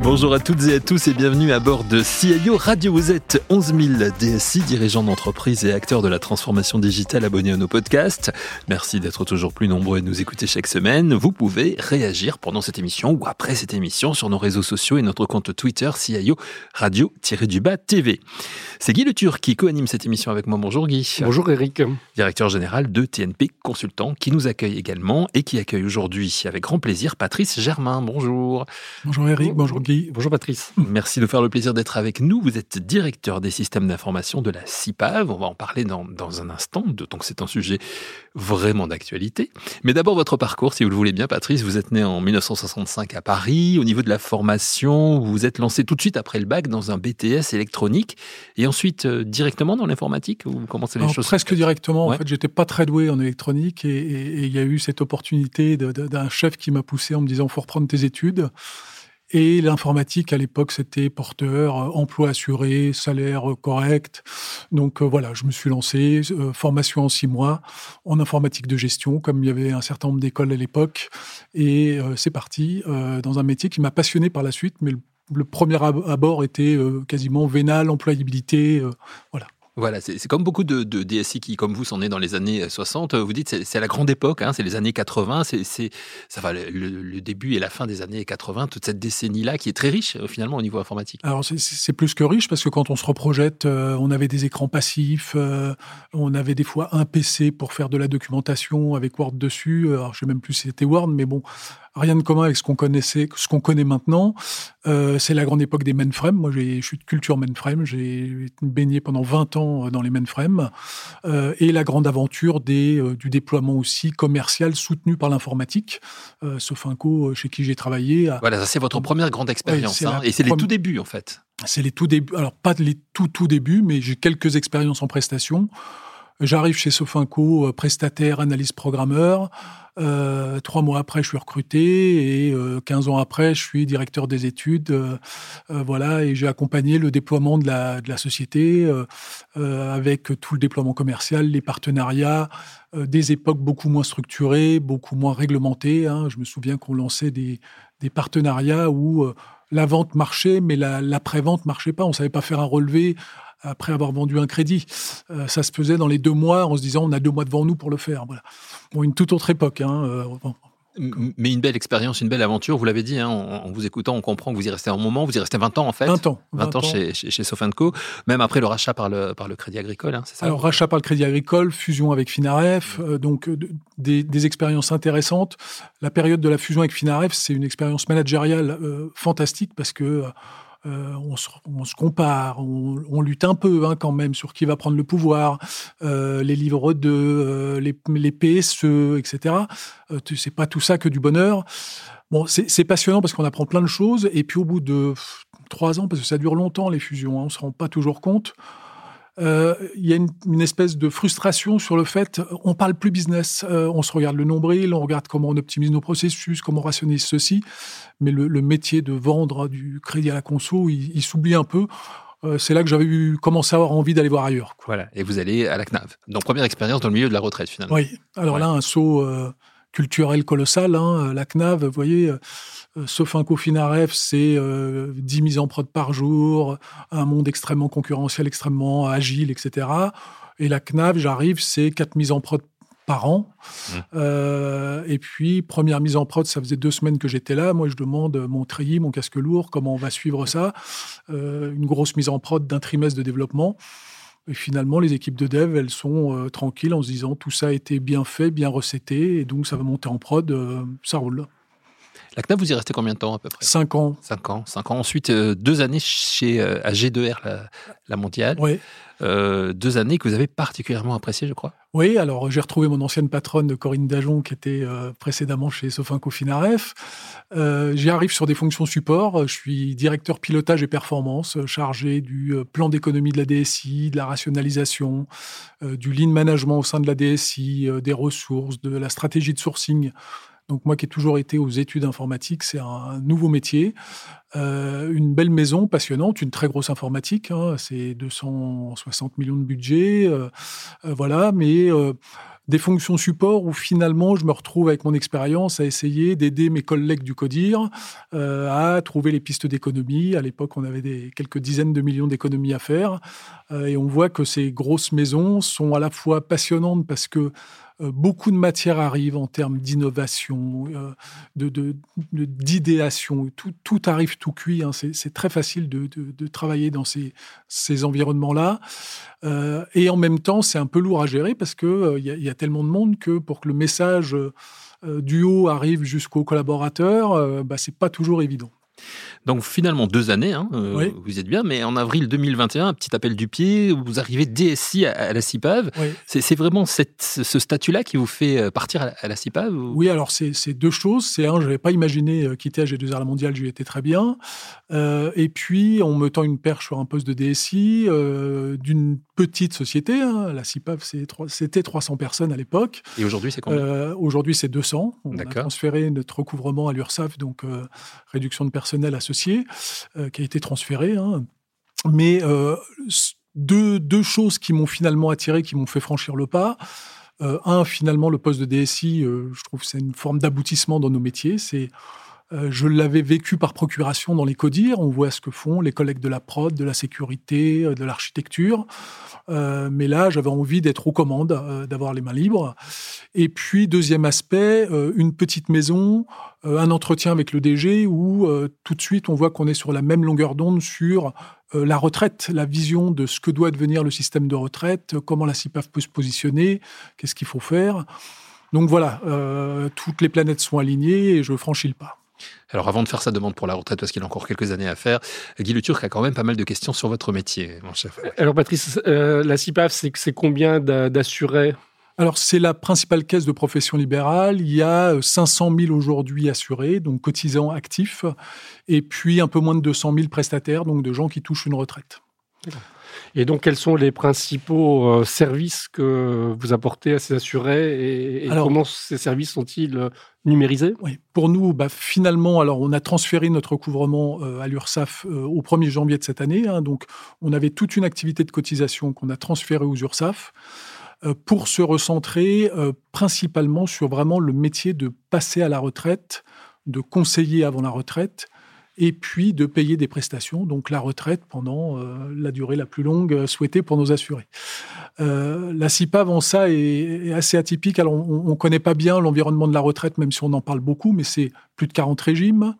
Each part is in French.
Bonjour à toutes et à tous et bienvenue à bord de CIO Radio. Vous êtes 11 000 DSI, dirigeants d'entreprise et acteurs de la transformation digitale abonnés à nos podcasts. Merci d'être toujours plus nombreux à nous écouter chaque semaine. Vous pouvez réagir pendant cette émission ou après cette émission sur nos réseaux sociaux et notre compte Twitter CIO Radio-du-bas TV. C'est Guy Le Turc qui co-anime cette émission avec moi. Bonjour Guy. Bonjour Eric. Directeur général de TNP Consultant qui nous accueille également et qui accueille aujourd'hui avec grand plaisir Patrice Germain. Bonjour. Bonjour Eric, bonjour Bonjour Patrice. Merci de faire le plaisir d'être avec nous. Vous êtes directeur des systèmes d'information de la CIPAV. On va en parler dans, dans un instant, d'autant que c'est un sujet vraiment d'actualité. Mais d'abord, votre parcours, si vous le voulez bien, Patrice. Vous êtes né en 1965 à Paris. Au niveau de la formation, vous vous êtes lancé tout de suite après le bac dans un BTS électronique et ensuite euh, directement dans l'informatique Ou comment c'est les choses Presque directement. En fait, j'étais pas très doué en électronique et il y a eu cette opportunité d'un chef qui m'a poussé en me disant faut reprendre tes études. Et l'informatique, à l'époque, c'était porteur, euh, emploi assuré, salaire euh, correct. Donc euh, voilà, je me suis lancé, formation en six mois, en informatique de gestion, comme il y avait un certain nombre d'écoles à l'époque. Et c'est parti dans un métier qui m'a passionné par la suite, mais le, premier abord était quasiment vénal, employabilité, voilà. Voilà, c'est comme beaucoup de, DSI qui, comme vous, sont nés dans les années 60. Vous dites, c'est la grande époque, hein, c'est les années 80, c'est ça va le, début et la fin des années 80, toute cette décennie-là qui est très riche euh, finalement au niveau informatique. Alors c'est plus que riche parce que quand on se reprojette, euh, on avait des écrans passifs, euh, on avait des fois un PC pour faire de la documentation avec Word dessus. Alors je sais même plus si c'était Word, mais bon, rien de commun avec ce qu'on connaissait, ce qu'on connaît maintenant. Euh, c'est la grande époque des mainframes. Moi, je suis de culture mainframe. J'ai baigné pendant 20 ans dans les mainframes. Euh, et la grande aventure des, euh, du déploiement aussi commercial soutenu par l'informatique. Euh, Sofinco, chez qui j'ai travaillé. Voilà, ça c'est votre première grande expérience. hein, et c'est les tout débuts, en fait. C'est les tout débuts. Alors, pas les tout, tout débuts, mais j'ai quelques expériences en prestation. J'arrive chez Sofinco, prestataire, analyse programmeur. Euh, trois mois après, je suis recruté et euh, 15 ans après, je suis directeur des études. Euh, euh, voilà, et j'ai accompagné le déploiement de la, de la société avec tout le déploiement commercial, les partenariats, des époques beaucoup moins structurées, beaucoup moins réglementées. Hein. Je me souviens qu'on lançait des, des partenariats où la vente marchait, mais l'après-vente marchait pas. On savait pas faire un relevé après avoir vendu un crédit. Euh, ça se faisait dans les deux mois en se disant on a deux mois devant nous pour le faire. Une toute autre époque. Hein, euh, mais une belle expérience, une belle aventure, vous l'avez dit, hein, en, vous écoutant, on comprend que vous y restez un moment, vous y restez 20 ans en fait. 20 ans. 20, ans, chez, chez, Sofinco, même après le rachat par le, par le Crédit Agricole, hein, c'est ça? Alors, rachat par le Crédit Agricole, fusion avec Finaref, euh, donc des, des, expériences intéressantes. La période de la fusion avec Finaref, c'est une expérience managériale fantastique parce que euh, on, se, compare, on, lutte un peu hein, quand même sur qui va prendre le pouvoir, euh, les livres de euh, les, les, PSE, etc. c'est pas tout ça que du bonheur. Bon, c'est passionnant parce qu'on apprend plein de choses, et puis au bout de trois ans, parce que ça dure longtemps les fusions, hein, on se rend pas toujours compte. Euh, il y a une, espèce de frustration sur le fait on parle plus business, euh, on se regarde le nombril, on regarde comment on optimise nos processus, comment on rationalise ceci, mais le, métier de vendre du crédit à la conso, il, s'oublie un peu. Euh, c'est là que j'avais eu commencé à avoir envie d'aller voir ailleurs. Voilà, et vous allez à la CNAV. Donc première expérience dans le milieu de la retraite finalement. Oui, alors là un saut culturel colossal. Hein, la CNAV, vous voyez, euh, Sofinco Finaref, c'est 10 euh, mises en prod par jour, un monde extrêmement concurrentiel, extrêmement agile, etc. Et la CNAV, j'arrive, c'est 4 mises en prod par an. Mmh. Euh, et puis, première mise en prod, ça faisait deux semaines que j'étais là. Moi, je demande mon treillis, mon casque lourd, comment on va suivre ça. une grosse mise en prod d'un trimestre de développement. Et finalement, les équipes de dev, elles sont tranquilles en se disant tout ça a été bien fait, bien recetté, et donc ça va monter en prod, ça roule. La CNAV, vous y restez combien de temps à peu près? Cinq ans. Cinq ans. Cinq ans. Ensuite, euh, deux années chez euh, AG2R, la, mondiale. Oui. Euh, deux années que vous avez particulièrement appréciées, je crois. Oui, alors j'ai retrouvé mon ancienne patronne Corinne Dajon qui était précédemment chez Sofinco Finaref. J'y arrive sur des fonctions support. Je suis directeur pilotage et performance, chargé du plan d'économie de la DSI, de la rationalisation, du lean management au sein de la DSI, des ressources, de la stratégie de sourcing Donc moi qui ai toujours été aux études informatiques, c'est un nouveau métier. Euh, une belle maison passionnante, une très grosse informatique, hein, c'est 260 millions de budget, euh, euh, voilà, mais des fonctions support où finalement je me retrouve avec mon expérience à essayer d'aider mes collègues du CODIR à trouver les pistes d'économie. À l'époque, on avait quelques dizaines de millions d'économies à faire. et on voit que ces grosses maisons sont à la fois passionnantes parce que beaucoup de matière arrive en termes d'innovation, euh, de, d'idéation. Tout, tout, arrive tout cuit. Hein. C'est, très facile de, travailler dans ces, environnements-là. Euh, et en même temps, c'est un peu lourd à gérer parce qu'il il y, a tellement de monde que pour que le message du haut arrive jusqu'aux collaborateurs, bah, c'est pas toujours évident. Donc finalement deux années, hein, euh, vous êtes bien, mais en avril 2021, un petit appel du pied, vous arrivez DSI à, la CIPAV. C'est vraiment ce statut-là qui vous fait euh, partir à, la CIPAV Oui, alors c'est deux choses. C'est un, je n'avais pas imaginé euh, quitter AG2R la mondiale, j'y étais très bien. et puis on me tend une perche sur un poste de DSI d'une petite société. Hein. La CIPAV, c'était 300 personnes à l'époque. Et aujourd'hui, c'est combien? Aujourd'hui, c'est 200. On a transféré notre recouvrement à l'URSSAF, donc réduction de personnel associé euh, qui a été transféré. Hein. Mais euh, deux, deux, choses qui m'ont finalement attiré, qui m'ont fait franchir le pas. Euh, un, finalement, le poste de DSI, je trouve que c'est une forme d'aboutissement dans nos métiers. C'est je l'avais vécu par procuration dans les CODIR. On voit ce que font les collègues de la prod, de la sécurité, de l'architecture. mais là, j'avais envie d'être aux commandes, d'avoir les mains libres. Et puis, deuxième aspect, une petite maison euh, un entretien avec le DG où euh, tout de suite on voit qu'on est sur la même longueur d'onde sur euh, la retraite, la vision de ce que doit devenir le système de retraite, comment la CIPAF peut se positionner, qu'est-ce qu'il faut faire. Donc voilà, toutes les planètes sont alignées et je franchis le pas. Alors avant de faire sa demande pour la retraite, parce qu'il a encore quelques années à faire, Guy Le Turc a quand même pas mal de questions sur votre métier, mon chef. Alors Patrice, la CIPAF, c'est combien d'assurés? Alors, c'est la principale caisse de profession libérale. Il y a 500 euh, 000 aujourd'hui assurés, donc cotisants actifs, et puis un peu moins de 200 000 prestataires, donc de gens qui touchent une retraite. Et donc, quels sont les principaux euh, services que vous apportez à ces assurés et, comment ces services sont-ils euh, numérisés? Oui. Pour nous, bah, finalement, alors on a transféré notre recouvrement à l'URSSAF au 1er janvier de cette année. Hein, donc, on avait toute une activité de cotisation qu'on a transférée aux URSSAF. Euh, pour se recentrer euh, principalement sur vraiment le métier de passer à la retraite, de conseiller avant la retraite et puis de payer des prestations, donc la retraite pendant euh, la durée la plus longue souhaitée pour nos assurés. la CIPA, avant ça, est, assez atypique. Alors, on ne connaît pas bien l'environnement de la retraite, même si on en parle beaucoup, mais c'est plus de 40 régimes.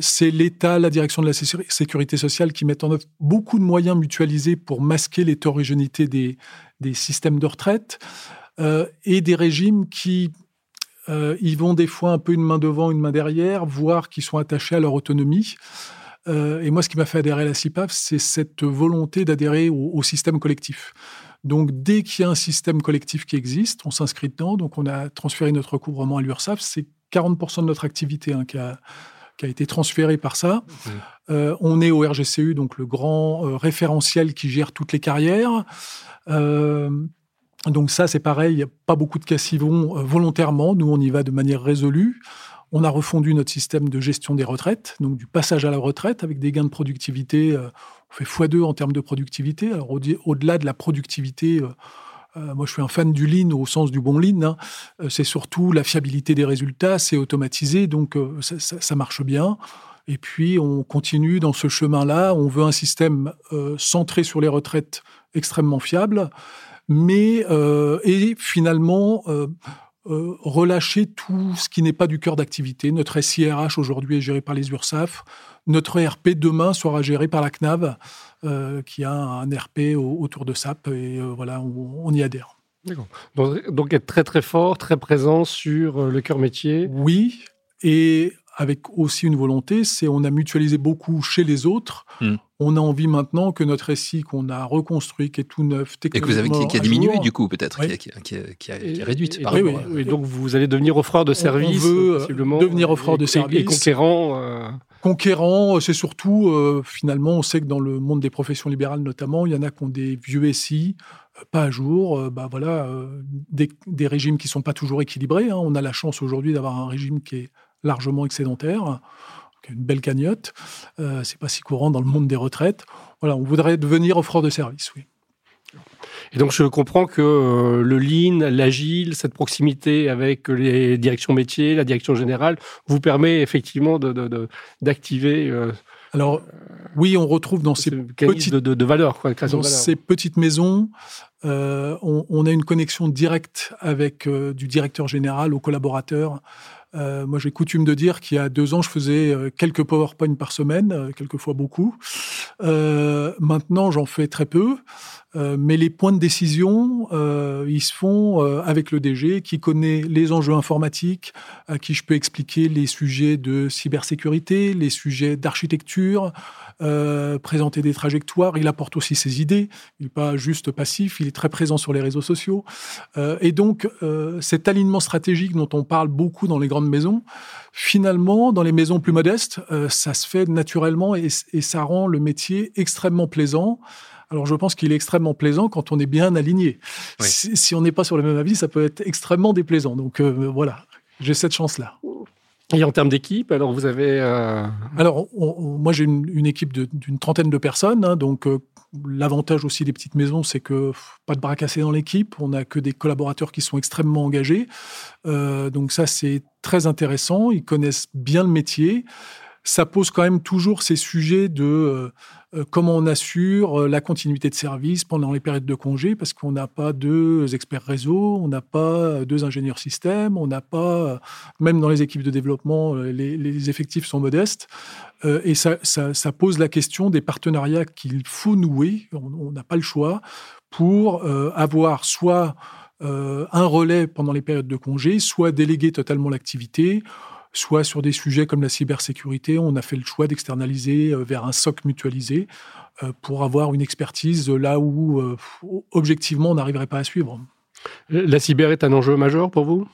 c'est l'État, la direction de la sécurité sociale qui mettent en œuvre beaucoup de moyens mutualisés pour masquer l'hétérogénéité des, des systèmes de retraite euh, et des régimes qui euh, y vont des fois un peu une main devant, une main derrière, voire qui sont attachés à leur autonomie. Euh, et moi, ce qui m'a fait adhérer à la CIPAF, c'est cette volonté d'adhérer au, système collectif. Donc, dès qu'il y a un système collectif qui existe, on s'inscrit dedans. Donc, on a transféré notre recouvrement à l'URSSAF. C'est 40% de notre activité hein, qui, a, qui, a, été transférée par ça. Mmh. Euh, on est au RGCU, donc le grand euh, référentiel qui gère toutes les carrières. Euh, donc ça, c'est pareil, pas beaucoup de cas s'y vont volontairement. Nous, on y va de manière résolue. On a refondu notre système de gestion des retraites, donc du passage à la retraite avec des gains de productivité. on fait x2 en termes de productivité. Alors au-delà de la productivité, moi je suis un fan du lean au sens du bon lean. Hein. c'est surtout la fiabilité des résultats, c'est automatisé, donc ça, marche bien. Et puis, on continue dans ce chemin-là. On veut un système euh, centré sur les retraites extrêmement fiable, mais euh, et finalement euh, relâcher tout ce qui n'est pas du cœur d'activité. Notre SIRH aujourd'hui est géré par les URSAF. Notre ERP demain sera géré par la CNAV, qui a un RP autour de SAP. Et voilà, on, y adhère. Donc, donc, être très très fort, très présent sur le cœur métier. Oui, et avec aussi une volonté, c'est on a mutualisé beaucoup chez les autres. Hmm. On a envie maintenant que notre récit qu'on a reconstruit, qui est tout neuf, et que vous avez qui, a diminué du coup peut-être, qui, qui, a, réduite. par oui, oui, donc vous allez devenir offreur de services, on veut euh, devenir offreur de services et conquérant. Euh. Conquérant, c'est surtout euh, finalement, on sait que dans le monde des professions libérales notamment, il y en a qui ont des vieux SI pas à jour. bah voilà, des, régimes qui sont pas toujours équilibrés. Hein. On a la chance aujourd'hui d'avoir un régime qui est largement excédentaire, une belle cagnotte. c'est pas si courant dans le monde des retraites. Voilà, on voudrait devenir offreur de service, oui. Et donc, je comprends que euh, le lean, l'agile, cette proximité avec les directions métiers, la direction générale, vous permet effectivement d'activer. De, euh, Alors, oui, on retrouve dans ces petites de, de, valeur, quoi, dans ces petites maisons, euh, on, a une connexion directe avec du directeur général aux collaborateurs. moi, j'ai coutume de dire qu'il y a deux ans, je faisais quelques PowerPoint par semaine, quelquefois beaucoup. maintenant, j'en fais très peu. Euh, mais les points de décision, euh, ils se font euh, avec le DG qui connaît les enjeux informatiques, à qui je peux expliquer les sujets de cybersécurité, les sujets d'architecture, présenter des trajectoires. Il apporte aussi ses idées. Il n'est pas juste passif, il est très présent sur les réseaux sociaux. et donc, cet alignement stratégique dont on parle beaucoup dans les grandes maisons, finalement, dans les maisons plus modestes, ça se fait naturellement et, et ça rend le métier extrêmement plaisant. Alors je pense qu'il est extrêmement plaisant quand on est bien aligné. Si, on n'est pas sur le même avis, ça peut être extrêmement déplaisant. Donc euh, voilà, j'ai cette chance-là. Et en termes d'équipe, alors vous avez... Euh, alors moi j'ai une, équipe d'une trentaine de personnes, hein, donc euh, l'avantage aussi des petites maisons, c'est que pas de bras cassés dans l'équipe, on n'a que des collaborateurs qui sont extrêmement engagés, donc ça c'est très intéressant, ils connaissent bien le métier ça pose quand même toujours ces sujets de euh, euh, comment on assure euh, la continuité de service pendant les périodes de congé, parce qu'on n'a pas deux experts réseau, on n'a pas deux ingénieurs système, on n'a pas, même dans les équipes de développement, les, effectifs sont modestes. et ça, pose la question des partenariats qu'il faut nouer, on n'a pas le choix, pour avoir soit un relais pendant les périodes de congé, soit déléguer totalement l'activité soit sur des sujets comme la cybersécurité, on a fait le choix d'externaliser euh, vers un SOC mutualisé euh, pour avoir une expertise là où, euh, objectivement, on n'arriverait pas à suivre. La cyber est un enjeu majeur pour vous?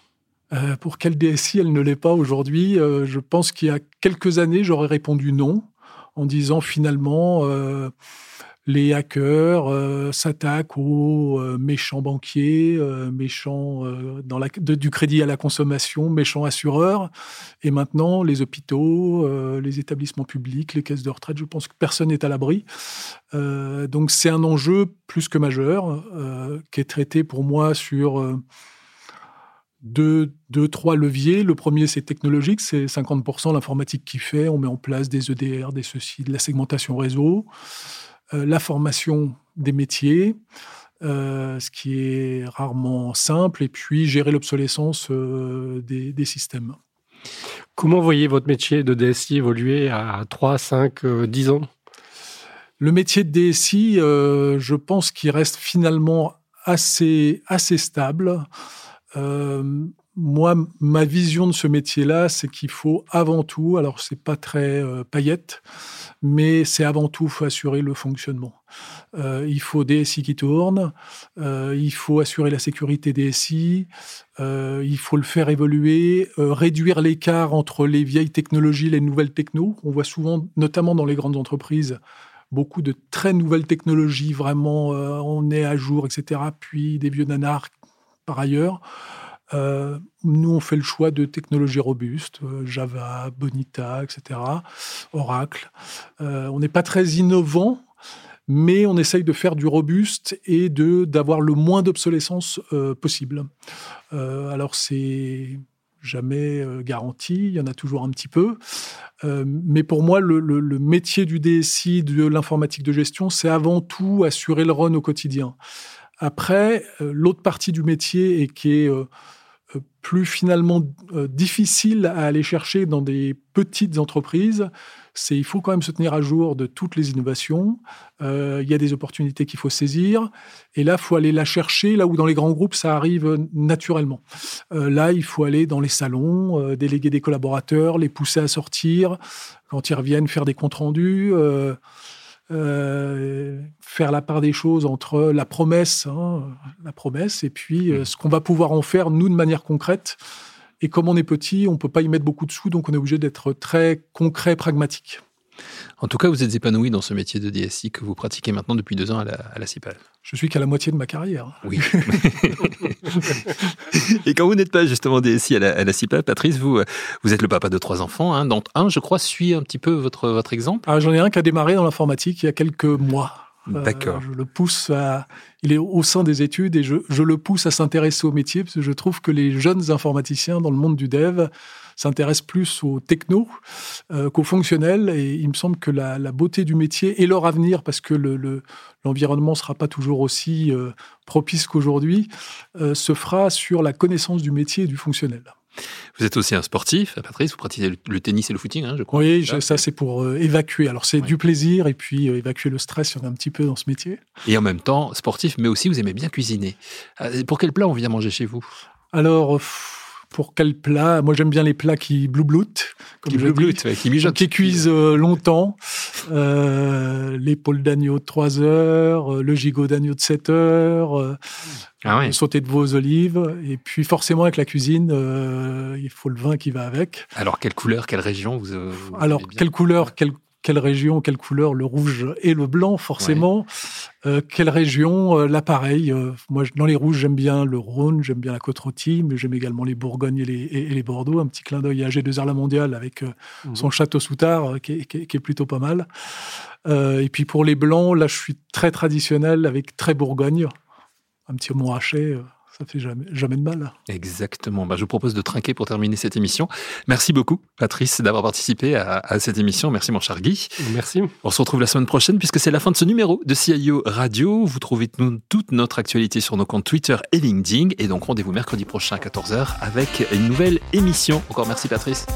Pour quelle DSI elle ne l'est pas aujourd'hui Je pense qu'il y a quelques années, j'aurais répondu non, en disant finalement les hackers euh, s'attaquent aux euh, méchants banquiers, euh, méchants dans la, du crédit à la consommation, méchants assureurs. Et maintenant, les hôpitaux, les établissements publics, les caisses de retraite, je pense que personne n'est à l'abri. donc c'est un enjeu plus que majeur qui est traité pour moi sur deux, deux, trois leviers. Le premier, c'est technologique, c'est 50% l'informatique qui fait. On met en place des EDR, des ceci, de la segmentation réseau. Euh, la formation des métiers, euh, ce qui est rarement simple, et puis gérer l'obsolescence euh, des, systèmes. Comment voyez votre métier de DSI évoluer à 3, 5, 10 ans? Le métier de DSI, je pense qu'il reste finalement assez, assez stable. Moi, ma vision de ce métier-là, c'est qu'il faut avant tout, alors c'est pas très paillette, mais c'est avant tout faut assurer le fonctionnement. Euh, il faut des SI qui tournent, euh, il faut assurer la sécurité des SI, euh, il faut le faire évoluer, réduire l'écart entre les vieilles technologies et les nouvelles technos. On voit souvent, notamment dans les grandes entreprises, beaucoup de très nouvelles technologies, vraiment, on est à jour, etc. Puis des vieux nanars par ailleurs. Euh, nous, on fait le choix de technologies robustes, euh, Java, Bonita, etc., Oracle. Euh, on n'est pas très innovant, mais on essaye de faire du robuste et de d'avoir le moins d'obsolescence possible. alors, c'est jamais garanti, il y en a toujours un petit peu. mais pour moi, le, métier du DSI, de l'informatique de gestion, c'est avant tout assurer le run au quotidien. Après, l'autre partie du métier et qui est plus finalement euh, difficile à aller chercher dans des petites entreprises, c'est il faut quand même se tenir à jour de toutes les innovations. Euh, il y a des opportunités qu'il faut saisir, et là, il faut aller la chercher là où dans les grands groupes ça arrive naturellement. Euh, là, il faut aller dans les salons, déléguer des collaborateurs, les pousser à sortir quand ils reviennent, faire des comptes rendus. Euh, faire la part des choses entre la promesse, hein, la promesse, et puis euh, ce qu'on va pouvoir en faire nous de manière concrète. Et comme on est petit, on peut pas y mettre beaucoup de sous, donc on est obligé d'être très concret, pragmatique. En tout cas, vous êtes épanoui dans ce métier de DSI que vous pratiquez maintenant depuis deux ans à la, à la CIPAL. Je suis qu'à la moitié de ma carrière. Oui. Et quand vous n'êtes pas justement DSI à la, à la CIPAL, Patrice, vous, vous êtes le papa de trois enfants, hein, dont un, je crois, suit un petit peu votre, votre exemple. Ah, J'en ai un qui a démarré dans l'informatique il y a quelques mois. D'accord. Euh, je le pousse à. Il est au sein des études et je, je le pousse à s'intéresser au métier parce que je trouve que les jeunes informaticiens dans le monde du dev s'intéressent plus aux techno euh, qu'aux fonctionnels. Et il me semble que la, la, beauté du métier et leur avenir, parce que l'environnement le, ne sera pas toujours aussi euh, propice qu'aujourd'hui, euh, se fera sur la connaissance du métier et du fonctionnel. Vous êtes aussi un sportif, Patrice, vous pratiquez le, tennis et le footing, hein, je crois. Oui, je, ça c'est pour euh, évacuer. Alors c'est ouais. du plaisir et puis euh, évacuer le stress, il y en a un petit peu dans ce métier. Et en même temps, sportif, mais aussi vous aimez bien cuisiner. Euh, pour quel plat on vient manger chez vous? Alors... pour quel plat Moi, j'aime bien les plats qui bloubloutent, comme qui ouais, qui mijotent, qui cuisent euh, longtemps. Euh, L'épaule d'agneau de 3 heures, le gigot d'agneau de 7 heures, euh, ah ouais. sauté de aux olives, et puis forcément avec la cuisine, euh, il faut le vin qui va avec. Alors quelle couleur, quelle région vous, vous Alors quelle couleur, quelle quelle région, quelle couleur, le rouge et le blanc, forcément. Ouais. Euh, quelle région, euh, l'appareil. Euh, moi, dans les rouges, j'aime bien le Rhône, j'aime bien la côte-rôtie, mais j'aime également les Bourgognes et les, et, et les, Bordeaux. Un petit clin d'œil à G2R La Mondiale avec mmh. son château Soutard, qui, qui, qui, est plutôt pas mal. et puis pour les blancs, là, je suis très traditionnel avec très Bourgogne. Un petit mont haché ça fait jamais, jamais de mal. Exactement. Bah, je vous propose de trinquer pour terminer cette émission. Merci beaucoup, Patrice, d'avoir participé à, à, cette émission. Merci, mon cher Guy. Merci. On se retrouve la semaine prochaine puisque c'est la fin de ce numéro de CIO Radio. Vous trouvez toute notre actualité sur nos comptes Twitter et LinkedIn. Et donc, rendez-vous mercredi prochain à 14h avec une nouvelle émission. Encore merci, Patrice.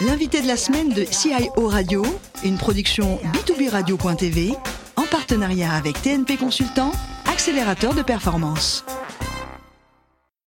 L'invité de la semaine de CIO Radio, une production B2B Radio.tv en partenariat avec TNP Consultant, accélérateur de performance.